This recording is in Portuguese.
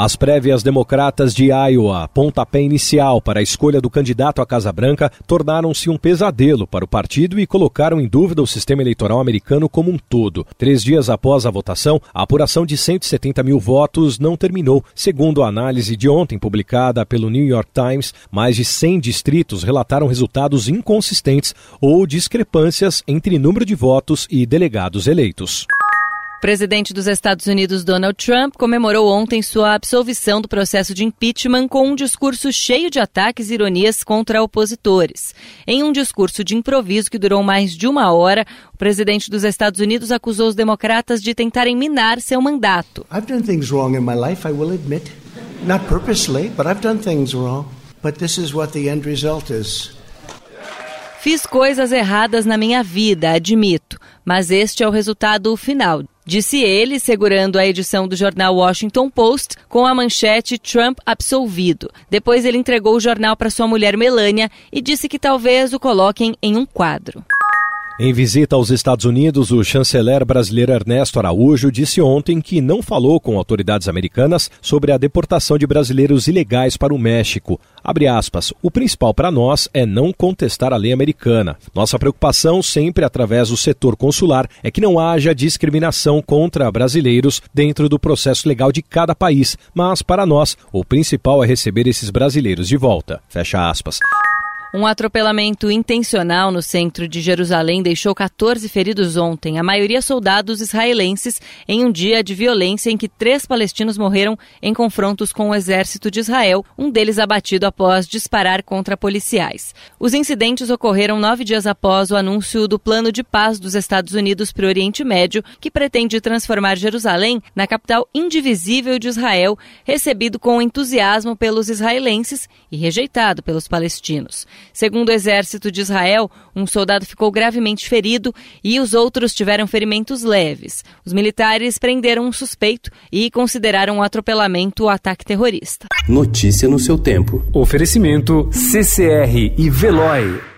As prévias democratas de Iowa, pontapé inicial para a escolha do candidato à Casa Branca, tornaram-se um pesadelo para o partido e colocaram em dúvida o sistema eleitoral americano como um todo. Três dias após a votação, a apuração de 170 mil votos não terminou. Segundo a análise de ontem publicada pelo New York Times, mais de 100 distritos relataram resultados inconsistentes ou discrepâncias entre número de votos e delegados eleitos. Presidente dos Estados Unidos, Donald Trump, comemorou ontem sua absolvição do processo de impeachment com um discurso cheio de ataques e ironias contra opositores. Em um discurso de improviso que durou mais de uma hora, o presidente dos Estados Unidos acusou os democratas de tentarem minar seu mandato. I've done things wrong in my life, I will admit. Not purposely, but I've done things wrong. But this is what the end result is. Fiz coisas erradas na minha vida, admito, mas este é o resultado final disse ele, segurando a edição do jornal Washington Post com a manchete Trump absolvido. Depois ele entregou o jornal para sua mulher Melania e disse que talvez o coloquem em um quadro. Em visita aos Estados Unidos, o chanceler brasileiro Ernesto Araújo disse ontem que não falou com autoridades americanas sobre a deportação de brasileiros ilegais para o México. Aspas, o principal para nós é não contestar a lei americana. Nossa preocupação, sempre através do setor consular, é que não haja discriminação contra brasileiros dentro do processo legal de cada país. Mas, para nós, o principal é receber esses brasileiros de volta. Fecha aspas. Um atropelamento intencional no centro de Jerusalém deixou 14 feridos ontem, a maioria soldados israelenses, em um dia de violência em que três palestinos morreram em confrontos com o exército de Israel, um deles abatido após disparar contra policiais. Os incidentes ocorreram nove dias após o anúncio do plano de paz dos Estados Unidos para o Oriente Médio, que pretende transformar Jerusalém na capital indivisível de Israel, recebido com entusiasmo pelos israelenses e rejeitado pelos palestinos. Segundo o exército de Israel, um soldado ficou gravemente ferido e os outros tiveram ferimentos leves. Os militares prenderam um suspeito e consideraram o atropelamento o ataque terrorista. Notícia no seu tempo. Oferecimento CCR e Veloy.